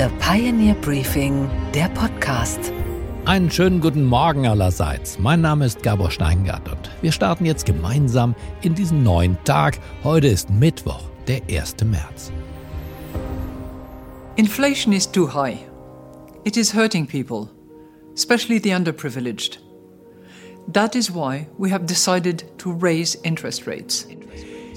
The Pioneer Briefing, der Podcast. Einen schönen guten Morgen allerseits. Mein Name ist Gabor Steingart und wir starten jetzt gemeinsam in diesen neuen Tag. Heute ist Mittwoch, der 1. März. Inflation is too high. It is hurting people, especially the underprivileged. That is why we have decided to raise interest rates.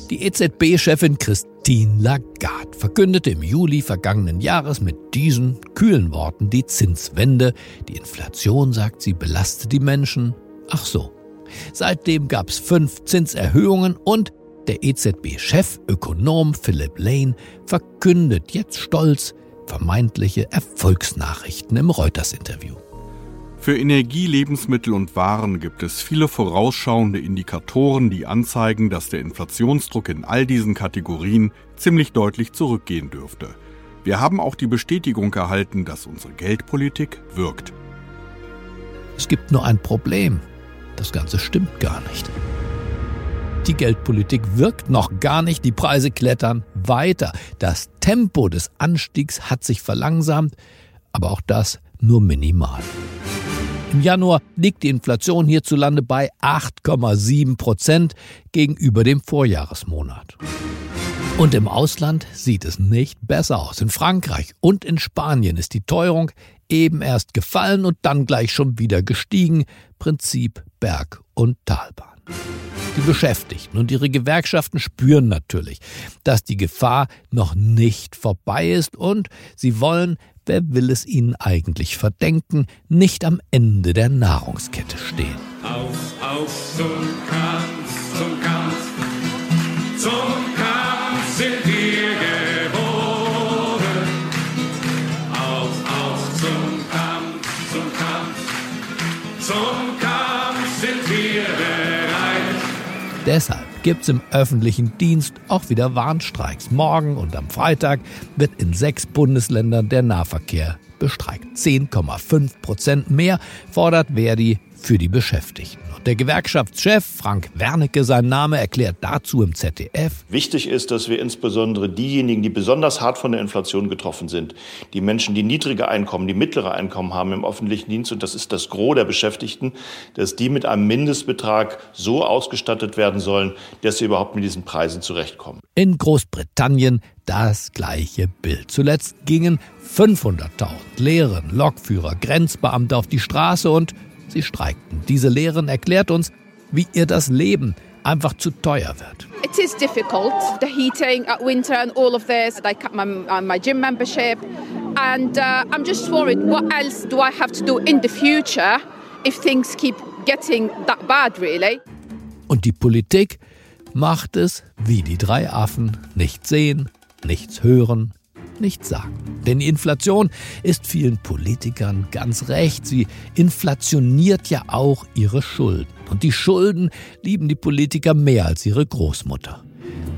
Die EZB-Chefin Christine Lagarde verkündete im Juli vergangenen Jahres mit diesen kühlen Worten die Zinswende. Die Inflation, sagt sie, belastet die Menschen. Ach so. Seitdem gab es fünf Zinserhöhungen und der EZB-Chefökonom Philip Lane verkündet jetzt stolz vermeintliche Erfolgsnachrichten im Reuters-Interview. Für Energie, Lebensmittel und Waren gibt es viele vorausschauende Indikatoren, die anzeigen, dass der Inflationsdruck in all diesen Kategorien ziemlich deutlich zurückgehen dürfte. Wir haben auch die Bestätigung erhalten, dass unsere Geldpolitik wirkt. Es gibt nur ein Problem. Das Ganze stimmt gar nicht. Die Geldpolitik wirkt noch gar nicht, die Preise klettern weiter. Das Tempo des Anstiegs hat sich verlangsamt, aber auch das nur minimal. Im Januar liegt die Inflation hierzulande bei 8,7 Prozent gegenüber dem Vorjahresmonat. Und im Ausland sieht es nicht besser aus. In Frankreich und in Spanien ist die Teuerung eben erst gefallen und dann gleich schon wieder gestiegen. Prinzip Berg- und Talbahn. Die Beschäftigten und ihre Gewerkschaften spüren natürlich, dass die Gefahr noch nicht vorbei ist und sie wollen wer will es ihnen eigentlich verdenken, nicht am Ende der Nahrungskette stehen. Auf, auf zum Kampf, zum Kampf, zum Kampf sind wir geboren. Auf, auf zum Kampf, zum Kampf, zum Kampf sind wir bereit. Deshalb gibt es im öffentlichen Dienst auch wieder Warnstreiks. Morgen und am Freitag wird in sechs Bundesländern der Nahverkehr bestreikt. 10,5 Prozent mehr fordert Verdi für die Beschäftigten. Der Gewerkschaftschef Frank Wernicke, sein Name, erklärt dazu im ZDF. Wichtig ist, dass wir insbesondere diejenigen, die besonders hart von der Inflation getroffen sind, die Menschen, die niedrige Einkommen, die mittlere Einkommen haben im öffentlichen Dienst, und das ist das Gros der Beschäftigten, dass die mit einem Mindestbetrag so ausgestattet werden sollen, dass sie überhaupt mit diesen Preisen zurechtkommen. In Großbritannien das gleiche Bild. Zuletzt gingen 500.000 Lehrerinnen, Lokführer, Grenzbeamte auf die Straße und Sie streikten. Diese Lehrerin erklärt uns, wie ihr das Leben einfach zu teuer wird. It is difficult, the heating at winter and all of this. I cut my, my gym membership and uh, I'm just worried what else do I have to do in the future if things keep getting that bad really. Und die Politik macht es wie die drei Affen, nichts sehen, nichts hören, nichts sagen. Denn die Inflation ist vielen Politikern ganz recht. Sie inflationiert ja auch ihre Schulden. Und die Schulden lieben die Politiker mehr als ihre Großmutter.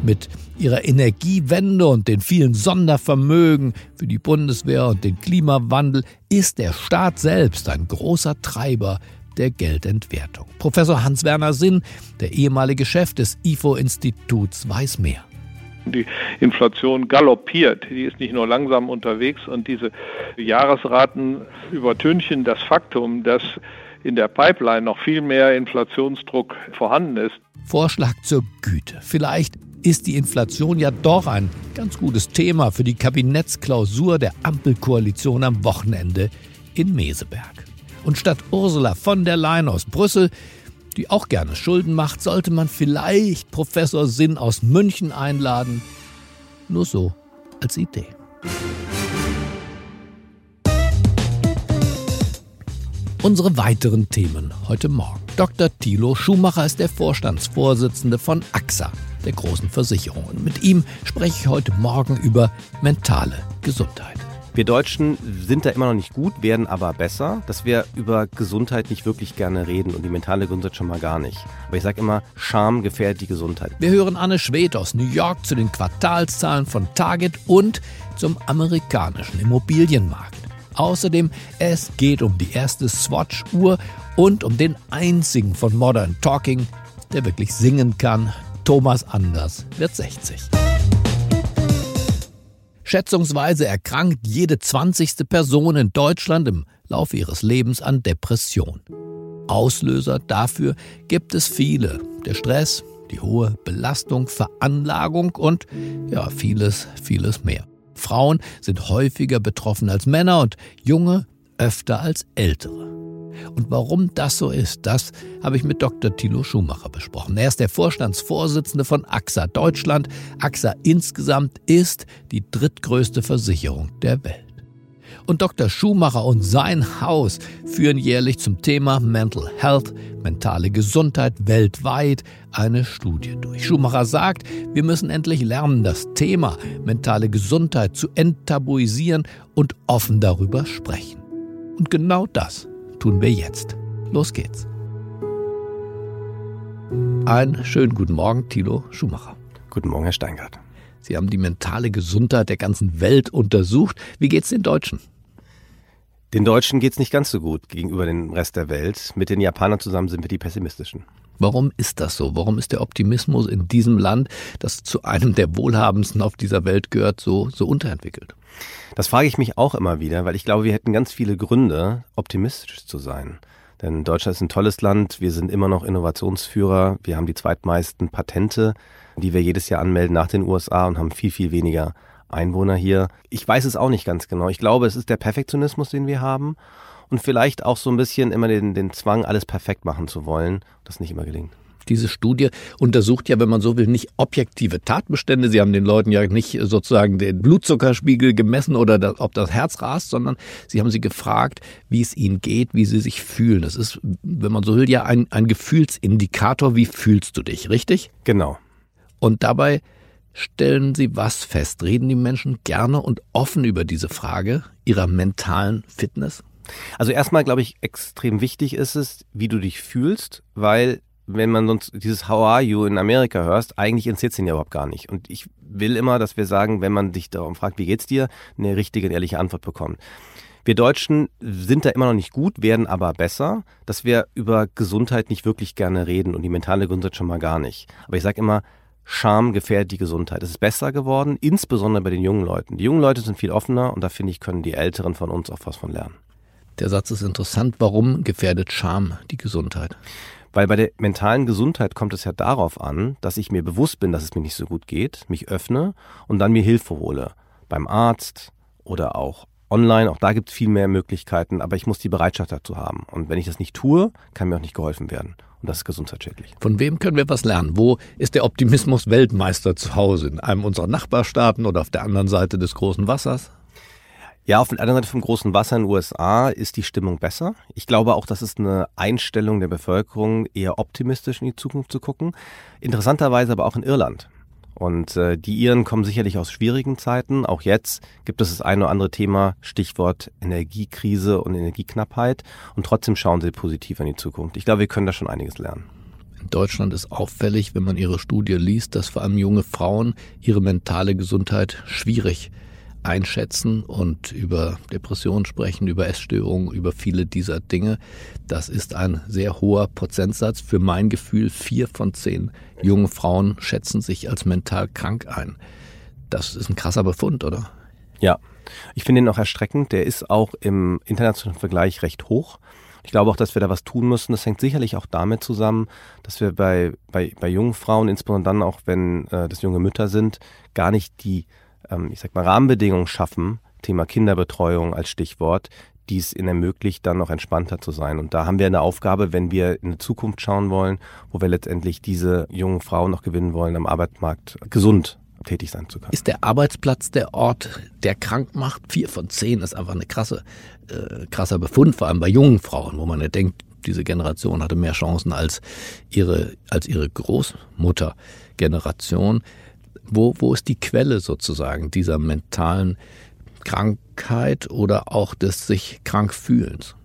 Mit ihrer Energiewende und den vielen Sondervermögen für die Bundeswehr und den Klimawandel ist der Staat selbst ein großer Treiber der Geldentwertung. Professor Hans-Werner Sinn, der ehemalige Chef des IFO-Instituts, weiß mehr. Die Inflation galoppiert, die ist nicht nur langsam unterwegs und diese Jahresraten übertünchen das Faktum, dass in der Pipeline noch viel mehr Inflationsdruck vorhanden ist. Vorschlag zur Güte. Vielleicht ist die Inflation ja doch ein ganz gutes Thema für die Kabinettsklausur der Ampelkoalition am Wochenende in Meseberg. Und statt Ursula von der Leyen aus Brüssel die auch gerne Schulden macht, sollte man vielleicht Professor Sinn aus München einladen. Nur so als Idee. Unsere weiteren Themen heute Morgen. Dr. Thilo Schumacher ist der Vorstandsvorsitzende von AXA, der großen Versicherung. Und mit ihm spreche ich heute Morgen über mentale Gesundheit. Wir Deutschen sind da immer noch nicht gut, werden aber besser, dass wir über Gesundheit nicht wirklich gerne reden und die mentale Gesundheit schon mal gar nicht. Aber ich sage immer, Scham gefährdet die Gesundheit. Wir hören Anne Schwed aus New York zu den Quartalszahlen von Target und zum amerikanischen Immobilienmarkt. Außerdem, es geht um die erste Swatch-Uhr und um den einzigen von Modern Talking, der wirklich singen kann. Thomas Anders wird 60. Schätzungsweise erkrankt jede zwanzigste Person in Deutschland im Laufe ihres Lebens an Depression. Auslöser dafür gibt es viele. Der Stress, die hohe Belastung, Veranlagung und ja, vieles, vieles mehr. Frauen sind häufiger betroffen als Männer und Junge öfter als Ältere. Und warum das so ist, das habe ich mit Dr. Thilo Schumacher besprochen. Er ist der Vorstandsvorsitzende von AXA Deutschland. AXA insgesamt ist die drittgrößte Versicherung der Welt. Und Dr. Schumacher und sein Haus führen jährlich zum Thema Mental Health, mentale Gesundheit weltweit eine Studie durch. Schumacher sagt, wir müssen endlich lernen, das Thema mentale Gesundheit zu enttabuisieren und offen darüber sprechen. Und genau das tun wir jetzt. Los geht's. Einen schönen guten Morgen, Thilo Schumacher. Guten Morgen, Herr Steingart. Sie haben die mentale Gesundheit der ganzen Welt untersucht. Wie geht's den Deutschen? Den Deutschen geht es nicht ganz so gut gegenüber dem Rest der Welt. Mit den Japanern zusammen sind wir die pessimistischen. Warum ist das so? Warum ist der Optimismus in diesem Land, das zu einem der wohlhabendsten auf dieser Welt gehört, so, so unterentwickelt? Das frage ich mich auch immer wieder, weil ich glaube, wir hätten ganz viele Gründe, optimistisch zu sein. Denn Deutschland ist ein tolles Land, wir sind immer noch Innovationsführer, wir haben die zweitmeisten Patente, die wir jedes Jahr anmelden nach den USA und haben viel, viel weniger Einwohner hier. Ich weiß es auch nicht ganz genau. Ich glaube, es ist der Perfektionismus, den wir haben und vielleicht auch so ein bisschen immer den, den Zwang, alles perfekt machen zu wollen, das nicht immer gelingt. Diese Studie untersucht ja, wenn man so will, nicht objektive Tatbestände. Sie haben den Leuten ja nicht sozusagen den Blutzuckerspiegel gemessen oder das, ob das Herz rast, sondern Sie haben sie gefragt, wie es ihnen geht, wie sie sich fühlen. Das ist, wenn man so will, ja ein, ein Gefühlsindikator. Wie fühlst du dich, richtig? Genau. Und dabei stellen Sie was fest? Reden die Menschen gerne und offen über diese Frage ihrer mentalen Fitness? Also erstmal glaube ich, extrem wichtig ist es, wie du dich fühlst, weil wenn man sonst dieses How are you in Amerika hörst, eigentlich interessiert es ihn ja überhaupt gar nicht. Und ich will immer, dass wir sagen, wenn man dich darum fragt, wie geht's dir, eine richtige und ehrliche Antwort bekommen. Wir Deutschen sind da immer noch nicht gut, werden aber besser, dass wir über Gesundheit nicht wirklich gerne reden und die mentale Gesundheit schon mal gar nicht. Aber ich sage immer, Scham gefährdet die Gesundheit. Es ist besser geworden, insbesondere bei den jungen Leuten. Die jungen Leute sind viel offener und da finde ich, können die Älteren von uns auch was von lernen. Der Satz ist interessant. Warum gefährdet Scham die Gesundheit? Weil bei der mentalen Gesundheit kommt es ja darauf an, dass ich mir bewusst bin, dass es mir nicht so gut geht, mich öffne und dann mir Hilfe hole. Beim Arzt oder auch online, auch da gibt es viel mehr Möglichkeiten, aber ich muss die Bereitschaft dazu haben. Und wenn ich das nicht tue, kann mir auch nicht geholfen werden. Und das ist gesundheitsschädlich. Von wem können wir was lernen? Wo ist der Optimismus Weltmeister zu Hause? In einem unserer Nachbarstaaten oder auf der anderen Seite des großen Wassers? Ja, auf der anderen Seite vom großen Wasser in den USA ist die Stimmung besser. Ich glaube auch, das ist eine Einstellung der Bevölkerung, eher optimistisch in die Zukunft zu gucken. Interessanterweise aber auch in Irland. Und äh, die Iren kommen sicherlich aus schwierigen Zeiten. Auch jetzt gibt es das eine oder andere Thema, Stichwort Energiekrise und Energieknappheit. Und trotzdem schauen sie positiv in die Zukunft. Ich glaube, wir können da schon einiges lernen. In Deutschland ist auffällig, wenn man ihre Studie liest, dass vor allem junge Frauen ihre mentale Gesundheit schwierig einschätzen und über Depressionen sprechen, über Essstörungen, über viele dieser Dinge. Das ist ein sehr hoher Prozentsatz. Für mein Gefühl, vier von zehn jungen Frauen schätzen sich als mental krank ein. Das ist ein krasser Befund, oder? Ja, ich finde ihn auch erschreckend. Der ist auch im internationalen Vergleich recht hoch. Ich glaube auch, dass wir da was tun müssen. Das hängt sicherlich auch damit zusammen, dass wir bei, bei, bei jungen Frauen, insbesondere dann auch, wenn äh, das junge Mütter sind, gar nicht die ähm, ich sag mal, Rahmenbedingungen schaffen, Thema Kinderbetreuung als Stichwort, die es ihnen ermöglicht, dann noch entspannter zu sein. Und da haben wir eine Aufgabe, wenn wir in die Zukunft schauen wollen, wo wir letztendlich diese jungen Frauen noch gewinnen wollen, am Arbeitsmarkt gesund tätig sein zu können. Ist der Arbeitsplatz der Ort, der krank macht? Vier von zehn ist einfach eine krasse, äh, krasser Befund, vor allem bei jungen Frauen, wo man ja denkt, diese Generation hatte mehr Chancen als ihre, als ihre Großmuttergeneration. Wo, wo ist die Quelle sozusagen dieser mentalen Krankheit oder auch des sich krank fühlens?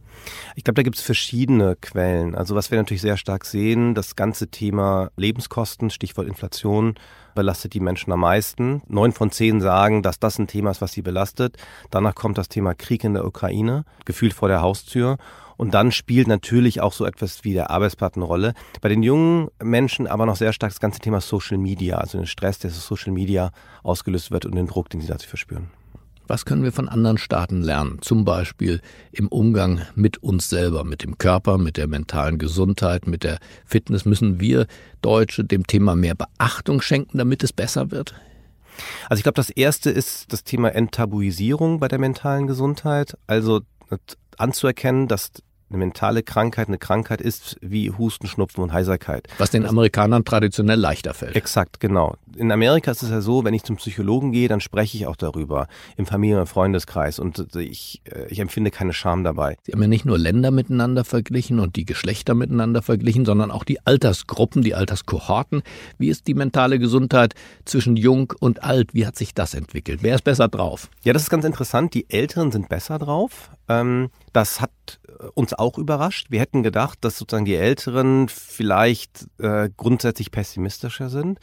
Ich glaube, da gibt es verschiedene Quellen. Also was wir natürlich sehr stark sehen, das ganze Thema Lebenskosten, Stichwort Inflation, belastet die Menschen am meisten. Neun von zehn sagen, dass das ein Thema ist, was sie belastet. Danach kommt das Thema Krieg in der Ukraine, gefühlt vor der Haustür. Und dann spielt natürlich auch so etwas wie der Arbeitsplatz eine Rolle. Bei den jungen Menschen aber noch sehr stark das ganze Thema Social Media, also den Stress, der Social Media ausgelöst wird und den Druck, den sie dazu verspüren. Was können wir von anderen Staaten lernen? Zum Beispiel im Umgang mit uns selber, mit dem Körper, mit der mentalen Gesundheit, mit der Fitness. Müssen wir Deutsche dem Thema mehr Beachtung schenken, damit es besser wird? Also ich glaube, das erste ist das Thema Enttabuisierung bei der mentalen Gesundheit. Also anzuerkennen, dass eine mentale Krankheit eine Krankheit ist wie Husten, Schnupfen und Heiserkeit. Was den Amerikanern traditionell leichter fällt. Exakt, genau. In Amerika ist es ja so, wenn ich zum Psychologen gehe, dann spreche ich auch darüber im Familien- und Freundeskreis und ich, äh, ich empfinde keine Scham dabei. Sie haben ja nicht nur Länder miteinander verglichen und die Geschlechter miteinander verglichen, sondern auch die Altersgruppen, die Alterskohorten. Wie ist die mentale Gesundheit zwischen jung und alt? Wie hat sich das entwickelt? Wer ist besser drauf? Ja, das ist ganz interessant. Die Älteren sind besser drauf. Ähm, das hat uns auch überrascht. Wir hätten gedacht, dass sozusagen die Älteren vielleicht äh, grundsätzlich pessimistischer sind.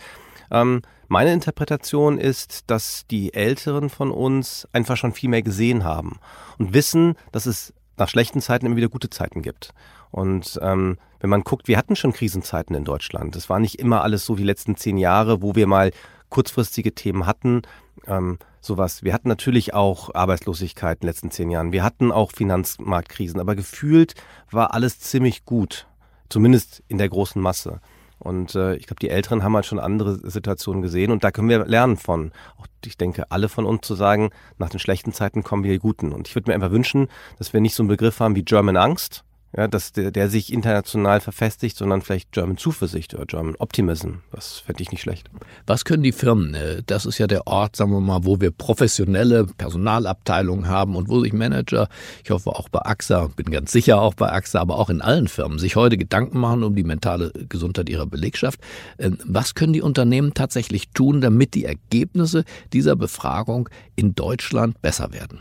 Ähm, meine Interpretation ist, dass die Älteren von uns einfach schon viel mehr gesehen haben und wissen, dass es nach schlechten Zeiten immer wieder gute Zeiten gibt. Und ähm, wenn man guckt, wir hatten schon Krisenzeiten in Deutschland. Es war nicht immer alles so die letzten zehn Jahre, wo wir mal kurzfristige Themen hatten. Ähm, sowas. Wir hatten natürlich auch Arbeitslosigkeit in den letzten zehn Jahren. Wir hatten auch Finanzmarktkrisen, aber gefühlt war alles ziemlich gut. Zumindest in der großen Masse. Und äh, ich glaube, die Älteren haben halt schon andere Situationen gesehen und da können wir lernen von. Auch ich denke, alle von uns zu sagen, nach den schlechten Zeiten kommen wir die guten. Und ich würde mir einfach wünschen, dass wir nicht so einen Begriff haben wie German Angst, ja, dass der, der sich international verfestigt, sondern vielleicht German Zuversicht oder German Optimism. Das fände ich nicht schlecht. Was können die Firmen? Äh, das ist ja der Ort, sagen wir mal, wo wir professionelle Personalabteilungen haben und wo sich Manager, ich hoffe auch bei AXA, bin ganz sicher auch bei AXA, aber auch in allen Firmen, sich heute Gedanken machen um die mentale Gesundheit ihrer Belegschaft. Ähm, was können die Unternehmen tatsächlich tun, damit die Ergebnisse dieser Befragung in Deutschland besser werden?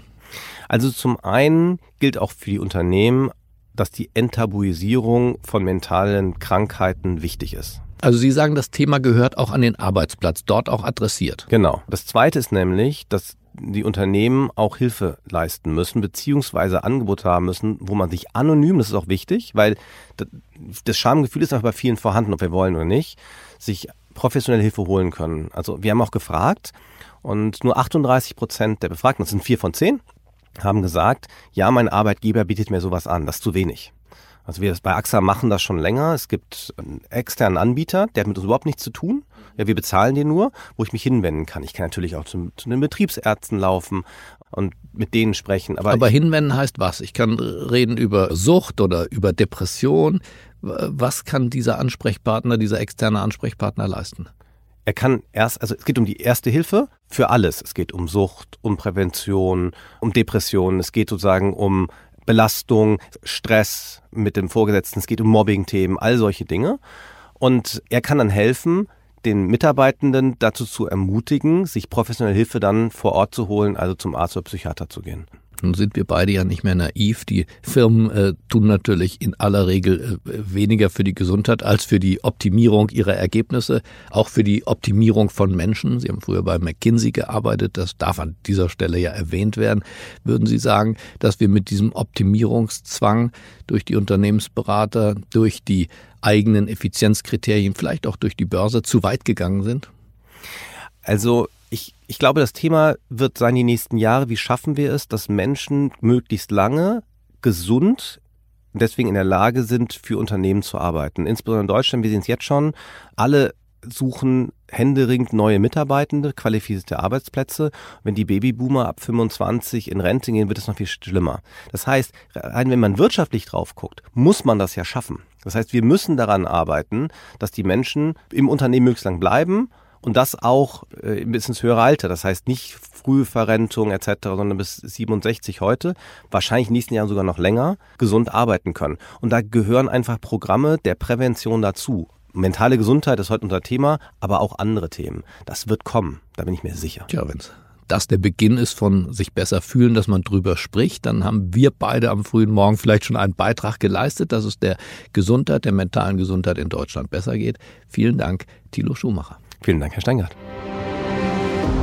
Also zum einen gilt auch für die Unternehmen dass die Enttabuisierung von mentalen Krankheiten wichtig ist. Also Sie sagen, das Thema gehört auch an den Arbeitsplatz, dort auch adressiert. Genau. Das Zweite ist nämlich, dass die Unternehmen auch Hilfe leisten müssen, beziehungsweise Angebote haben müssen, wo man sich anonym, das ist auch wichtig, weil das Schamgefühl ist auch bei vielen vorhanden, ob wir wollen oder nicht, sich professionelle Hilfe holen können. Also wir haben auch gefragt und nur 38 Prozent der Befragten, das sind vier von zehn, haben gesagt, ja, mein Arbeitgeber bietet mir sowas an, das ist zu wenig. Also wir bei AXA machen das schon länger. Es gibt einen externen Anbieter, der hat mit uns überhaupt nichts zu tun. Ja, wir bezahlen den nur, wo ich mich hinwenden kann. Ich kann natürlich auch zu, zu den Betriebsärzten laufen und mit denen sprechen. Aber, aber hinwenden heißt was? Ich kann reden über Sucht oder über Depression. Was kann dieser Ansprechpartner, dieser externe Ansprechpartner leisten? Er kann erst, also es geht um die erste Hilfe für alles. Es geht um Sucht, um Prävention, um Depression. Es geht sozusagen um Belastung, Stress mit dem Vorgesetzten. Es geht um Mobbing-Themen, all solche Dinge. Und er kann dann helfen, den Mitarbeitenden dazu zu ermutigen, sich professionelle Hilfe dann vor Ort zu holen, also zum Arzt oder Psychiater zu gehen. Nun sind wir beide ja nicht mehr naiv. Die Firmen äh, tun natürlich in aller Regel äh, weniger für die Gesundheit als für die Optimierung ihrer Ergebnisse, auch für die Optimierung von Menschen. Sie haben früher bei McKinsey gearbeitet, das darf an dieser Stelle ja erwähnt werden. Würden Sie sagen, dass wir mit diesem Optimierungszwang durch die Unternehmensberater, durch die eigenen Effizienzkriterien, vielleicht auch durch die Börse zu weit gegangen sind? Also ich, ich glaube, das Thema wird sein die nächsten Jahre, wie schaffen wir es, dass Menschen möglichst lange gesund und deswegen in der Lage sind, für Unternehmen zu arbeiten. Insbesondere in Deutschland, wir sehen es jetzt schon, alle suchen händeringend neue Mitarbeitende, qualifizierte Arbeitsplätze. Wenn die Babyboomer ab 25 in Rente gehen, wird es noch viel schlimmer. Das heißt, rein wenn man wirtschaftlich drauf guckt, muss man das ja schaffen. Das heißt, wir müssen daran arbeiten, dass die Menschen im Unternehmen möglichst lang bleiben und das auch äh, bis ins höhere Alter. Das heißt nicht Frühverrentung etc., sondern bis 67 heute, wahrscheinlich in den nächsten Jahren sogar noch länger, gesund arbeiten können. Und da gehören einfach Programme der Prävention dazu. Mentale Gesundheit ist heute unser Thema, aber auch andere Themen. Das wird kommen, da bin ich mir sicher. Tja, wenn's das der Beginn ist von sich besser fühlen, dass man drüber spricht, dann haben wir beide am frühen Morgen vielleicht schon einen Beitrag geleistet, dass es der Gesundheit, der mentalen Gesundheit in Deutschland besser geht. Vielen Dank, Thilo Schumacher. Vielen Dank, Herr Steingart.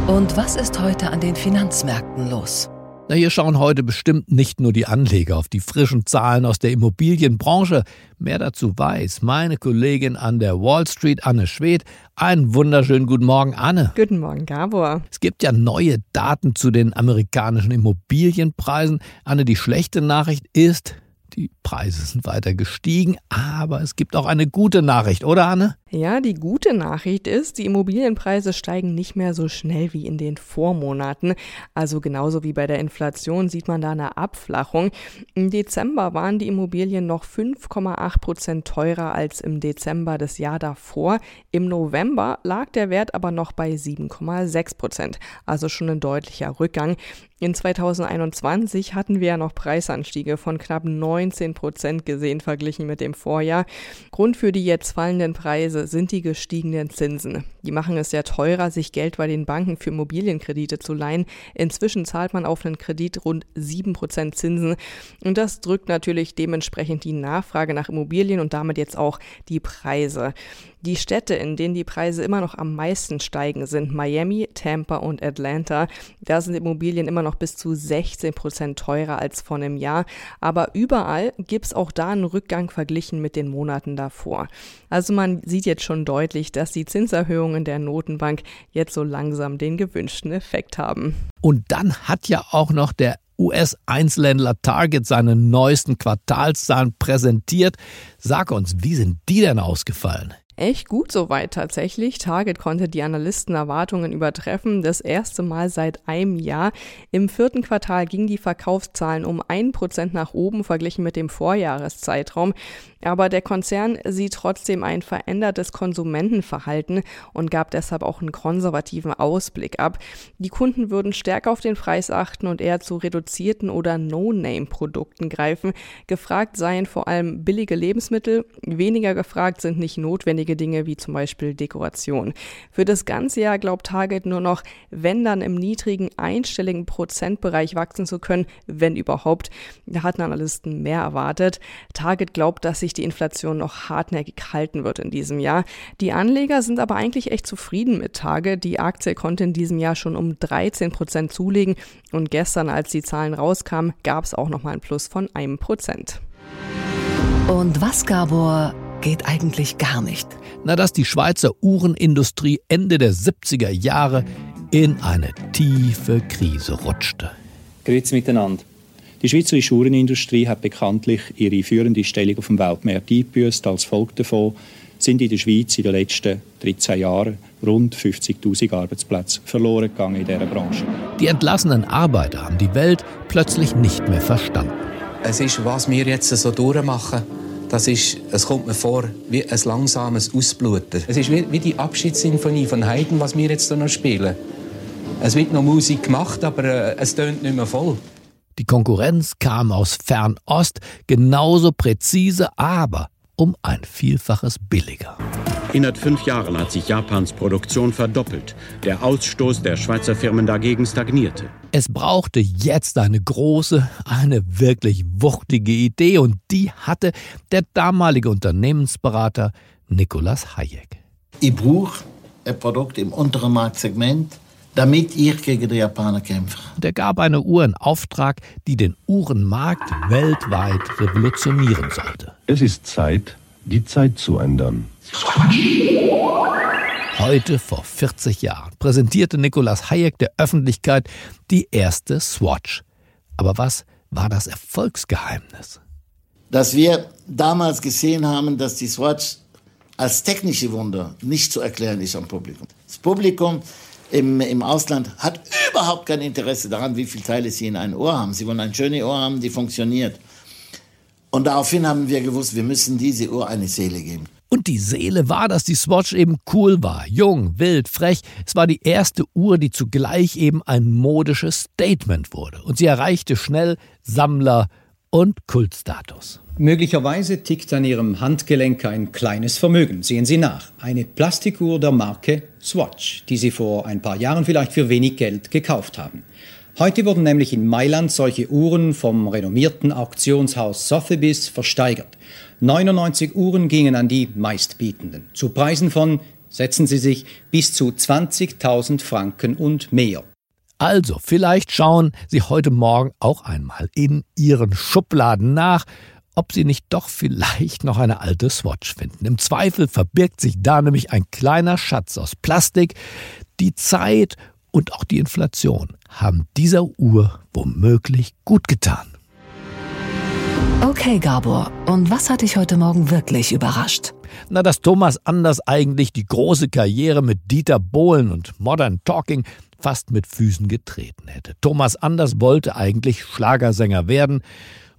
Und was ist heute an den Finanzmärkten los? Na, hier schauen heute bestimmt nicht nur die Anleger auf die frischen Zahlen aus der Immobilienbranche. Mehr dazu weiß meine Kollegin an der Wall Street, Anne Schwedt. Einen wunderschönen guten Morgen, Anne. Guten Morgen, Gabor. Es gibt ja neue Daten zu den amerikanischen Immobilienpreisen. Anne, die schlechte Nachricht ist, die Preise sind weiter gestiegen, aber es gibt auch eine gute Nachricht, oder Anne? Ja, die gute Nachricht ist, die Immobilienpreise steigen nicht mehr so schnell wie in den Vormonaten. Also genauso wie bei der Inflation sieht man da eine Abflachung. Im Dezember waren die Immobilien noch 5,8 Prozent teurer als im Dezember des Jahr davor. Im November lag der Wert aber noch bei 7,6 Prozent. Also schon ein deutlicher Rückgang. In 2021 hatten wir ja noch Preisanstiege von knapp 19 Prozent gesehen verglichen mit dem Vorjahr. Grund für die jetzt fallenden Preise sind die gestiegenen Zinsen. Die machen es sehr teurer, sich Geld bei den Banken für Immobilienkredite zu leihen. Inzwischen zahlt man auf einen Kredit rund 7 Prozent Zinsen. Und das drückt natürlich dementsprechend die Nachfrage nach Immobilien und damit jetzt auch die Preise. Die Städte, in denen die Preise immer noch am meisten steigen, sind Miami, Tampa und Atlanta. Da sind Immobilien immer noch bis zu 16 Prozent teurer als vor einem Jahr. Aber überall gibt es auch da einen Rückgang verglichen mit den Monaten davor. Also man sieht jetzt schon deutlich, dass die Zinserhöhungen der Notenbank jetzt so langsam den gewünschten Effekt haben. Und dann hat ja auch noch der US-Einzelhändler Target seine neuesten Quartalszahlen präsentiert. Sag uns, wie sind die denn ausgefallen? Echt gut soweit tatsächlich. Target konnte die Analystenerwartungen übertreffen. Das erste Mal seit einem Jahr. Im vierten Quartal gingen die Verkaufszahlen um ein Prozent nach oben verglichen mit dem Vorjahreszeitraum. Aber der Konzern sieht trotzdem ein verändertes Konsumentenverhalten und gab deshalb auch einen konservativen Ausblick ab. Die Kunden würden stärker auf den Preis achten und eher zu reduzierten oder No-Name-Produkten greifen. Gefragt seien vor allem billige Lebensmittel, weniger gefragt sind nicht notwendige Dinge wie zum Beispiel Dekoration. Für das ganze Jahr glaubt Target nur noch, wenn dann im niedrigen einstelligen Prozentbereich wachsen zu können, wenn überhaupt. Da hatten Analysten mehr erwartet. Target glaubt, dass sich die Inflation noch hartnäckig halten wird in diesem Jahr. Die Anleger sind aber eigentlich echt zufrieden mit Tage. Die Aktie konnte in diesem Jahr schon um 13 Prozent zulegen und gestern, als die Zahlen rauskamen, gab es auch noch mal einen Plus von einem Prozent. Und was, Gabor, geht eigentlich gar nicht? Na, dass die Schweizer Uhrenindustrie Ende der 70er Jahre in eine tiefe Krise rutschte. Grüezi miteinander. Die Schweizerische Uhrenindustrie hat bekanntlich ihre führende Stellung auf dem Weltmarkt eingebüßt. Als Folge davon sind in der Schweiz in den letzten 13 Jahren rund 50.000 Arbeitsplätze verloren gegangen in dieser Branche. Die entlassenen Arbeiter haben die Welt plötzlich nicht mehr verstanden. Es ist, was wir jetzt so durchmachen, das ist, es kommt mir vor wie ein langsames Ausbluten. Es ist wie, wie die Abschiedssinfonie von Haydn, was wir jetzt noch spielen. Es wird noch Musik gemacht, aber äh, es tönt nicht mehr voll. Die Konkurrenz kam aus Fernost, genauso präzise, aber um ein Vielfaches billiger. Innerhalb fünf Jahren hat sich Japans Produktion verdoppelt. Der Ausstoß der Schweizer Firmen dagegen stagnierte. Es brauchte jetzt eine große, eine wirklich wuchtige Idee und die hatte der damalige Unternehmensberater Nikolaus Hayek. Ich brauche ein Produkt im unteren Marktsegment, damit ich gegen die Japaner kämpfe. Der gab eine Uhr in Auftrag, die den Uhrenmarkt weltweit revolutionieren sollte. Es ist Zeit, die Zeit zu ändern. Heute vor 40 Jahren präsentierte Nikolaus Hayek der Öffentlichkeit die erste Swatch. Aber was war das Erfolgsgeheimnis? Dass wir damals gesehen haben, dass die Swatch als technische Wunder nicht zu erklären ist am Publikum. Das Publikum im, im Ausland hat überhaupt kein Interesse daran, wie viele Teile sie in ein Ohr haben. Sie wollen ein schönes Ohr haben, die funktioniert. Und daraufhin haben wir gewusst, wir müssen diese Uhr eine Seele geben. Und die Seele war, dass die Swatch eben cool war, jung, wild, frech. Es war die erste Uhr, die zugleich eben ein modisches Statement wurde. Und sie erreichte schnell Sammler und Kultstatus. Möglicherweise tickt an Ihrem Handgelenk ein kleines Vermögen. Sehen Sie nach. Eine Plastikuhr der Marke Swatch, die Sie vor ein paar Jahren vielleicht für wenig Geld gekauft haben. Heute wurden nämlich in Mailand solche Uhren vom renommierten Auktionshaus Sotheby's versteigert. 99 Uhren gingen an die meistbietenden. Zu Preisen von, setzen Sie sich, bis zu 20.000 Franken und mehr. Also, vielleicht schauen Sie heute Morgen auch einmal in Ihren Schubladen nach, ob Sie nicht doch vielleicht noch eine alte Swatch finden. Im Zweifel verbirgt sich da nämlich ein kleiner Schatz aus Plastik. Die Zeit und auch die Inflation haben dieser Uhr womöglich gut getan. Okay, Gabor, und was hat dich heute Morgen wirklich überrascht? Na, dass Thomas Anders eigentlich die große Karriere mit Dieter Bohlen und Modern Talking fast mit Füßen getreten hätte. Thomas Anders wollte eigentlich Schlagersänger werden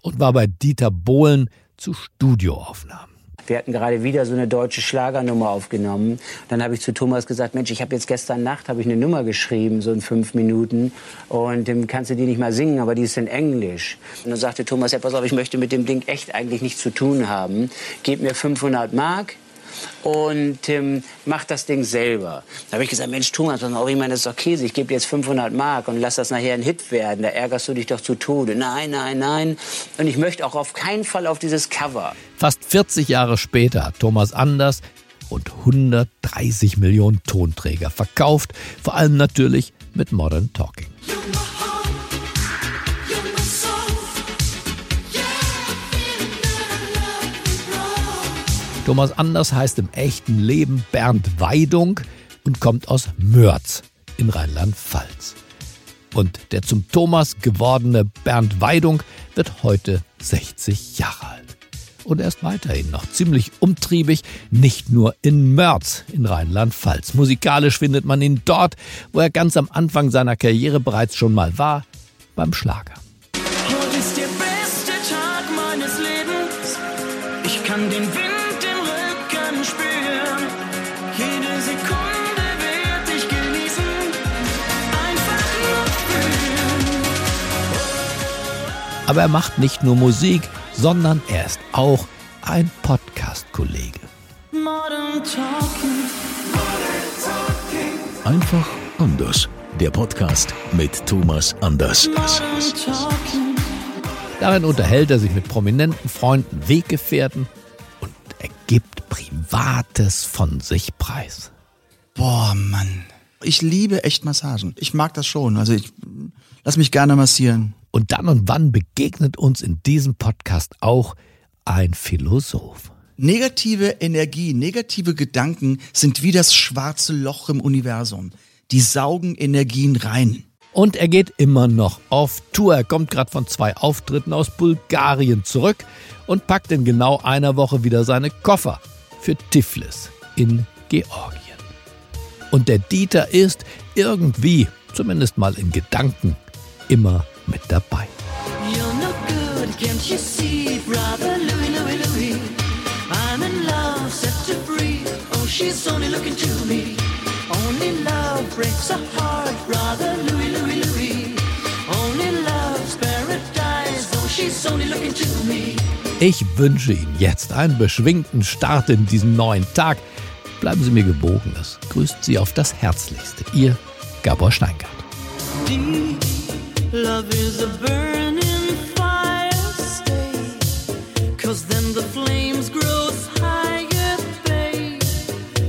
und war bei Dieter Bohlen zu Studioaufnahmen. Wir hatten gerade wieder so eine deutsche Schlagernummer aufgenommen. Dann habe ich zu Thomas gesagt, Mensch, ich habe jetzt gestern Nacht habe ich eine Nummer geschrieben, so in fünf Minuten, und ähm, kannst du die nicht mal singen, aber die ist in Englisch. Und dann sagte Thomas, ja pass auf, ich möchte mit dem Ding echt eigentlich nichts zu tun haben. Gib mir 500 Mark, und ähm, mach das Ding selber. Da habe ich gesagt, Mensch, Thomas, pass auf, ich meine, das ist doch Käse. Ich gebe dir jetzt 500 Mark und lass das nachher ein Hit werden. Da ärgerst du dich doch zu Tode. Nein, nein, nein. Und ich möchte auch auf keinen Fall auf dieses Cover. Fast 40 Jahre später hat Thomas Anders und 130 Millionen Tonträger verkauft, vor allem natürlich mit Modern Talking. Thomas Anders heißt im echten Leben Bernd Weidung und kommt aus Mörz in Rheinland-Pfalz. Und der zum Thomas gewordene Bernd Weidung wird heute 60 Jahre alt. Und er ist weiterhin noch ziemlich umtriebig, nicht nur in Mörz in Rheinland-Pfalz. Musikalisch findet man ihn dort, wo er ganz am Anfang seiner Karriere bereits schon mal war, beim Schlager. Heute ist der beste Tag meines Lebens. Ich kann den Wind Aber er macht nicht nur Musik, sondern er ist auch ein Podcast-Kollege. Modern Talking. Einfach anders. Der Podcast mit Thomas Anders. Modern Talking. Darin unterhält er sich mit prominenten Freunden, Weggefährten und er gibt Privates von sich preis. Boah, Mann. Ich liebe echt Massagen. Ich mag das schon. Also ich lass mich gerne massieren. Und dann und wann begegnet uns in diesem Podcast auch ein Philosoph. Negative Energie, negative Gedanken sind wie das schwarze Loch im Universum. Die saugen Energien rein. Und er geht immer noch auf Tour. Er kommt gerade von zwei Auftritten aus Bulgarien zurück und packt in genau einer Woche wieder seine Koffer für Tiflis in Georgien. Und der Dieter ist irgendwie, zumindest mal in Gedanken, immer mit dabei. Ich wünsche Ihnen jetzt einen beschwingten Start in diesen neuen Tag. Bleiben Sie mir gewogen. Es grüßt Sie auf das Herzlichste. Ihr Gabor Steingart. Deep love is a burning fire. Stay, cause then the flames grow higher, babe.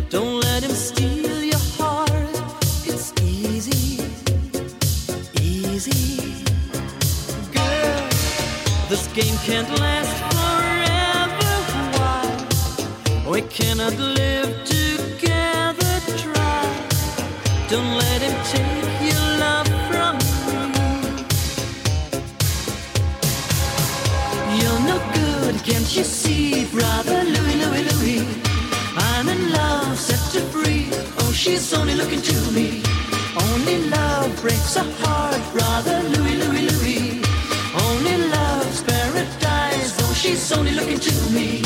Don't let him steal your heart. It's easy, easy. Girl, this game can't last forever. Why? We cannot live together. Try. Don't let you see, brother Louis, Louis, Louis? I'm in love, set free. Oh, she's only looking to me. Only love breaks a heart, brother Louis, Louis, Louis. Only love's paradise. Oh, she's only looking to me.